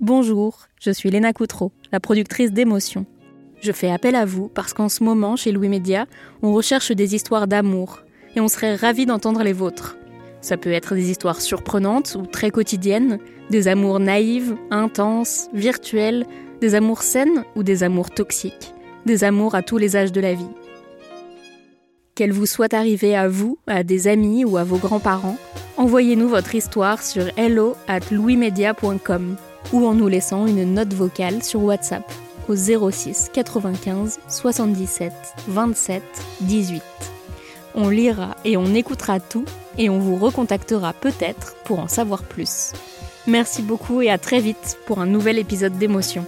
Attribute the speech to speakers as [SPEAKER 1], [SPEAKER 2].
[SPEAKER 1] Bonjour, je suis Léna Coutreau, la productrice d'émotions. Je fais appel à vous parce qu'en ce moment, chez Louis Média, on recherche des histoires d'amour et on serait ravis d'entendre les vôtres. Ça peut être des histoires surprenantes ou très quotidiennes, des amours naïves, intenses, virtuels, des amours saines ou des amours toxiques, des amours à tous les âges de la vie. Qu'elle vous soit arrivée à vous, à des amis ou à vos grands-parents, envoyez-nous votre histoire sur hello at louismedia.com ou en nous laissant une note vocale sur WhatsApp au 06 95 77 27 18. On lira et on écoutera tout et on vous recontactera peut-être pour en savoir plus. Merci beaucoup et à très vite pour un nouvel épisode d'émotion.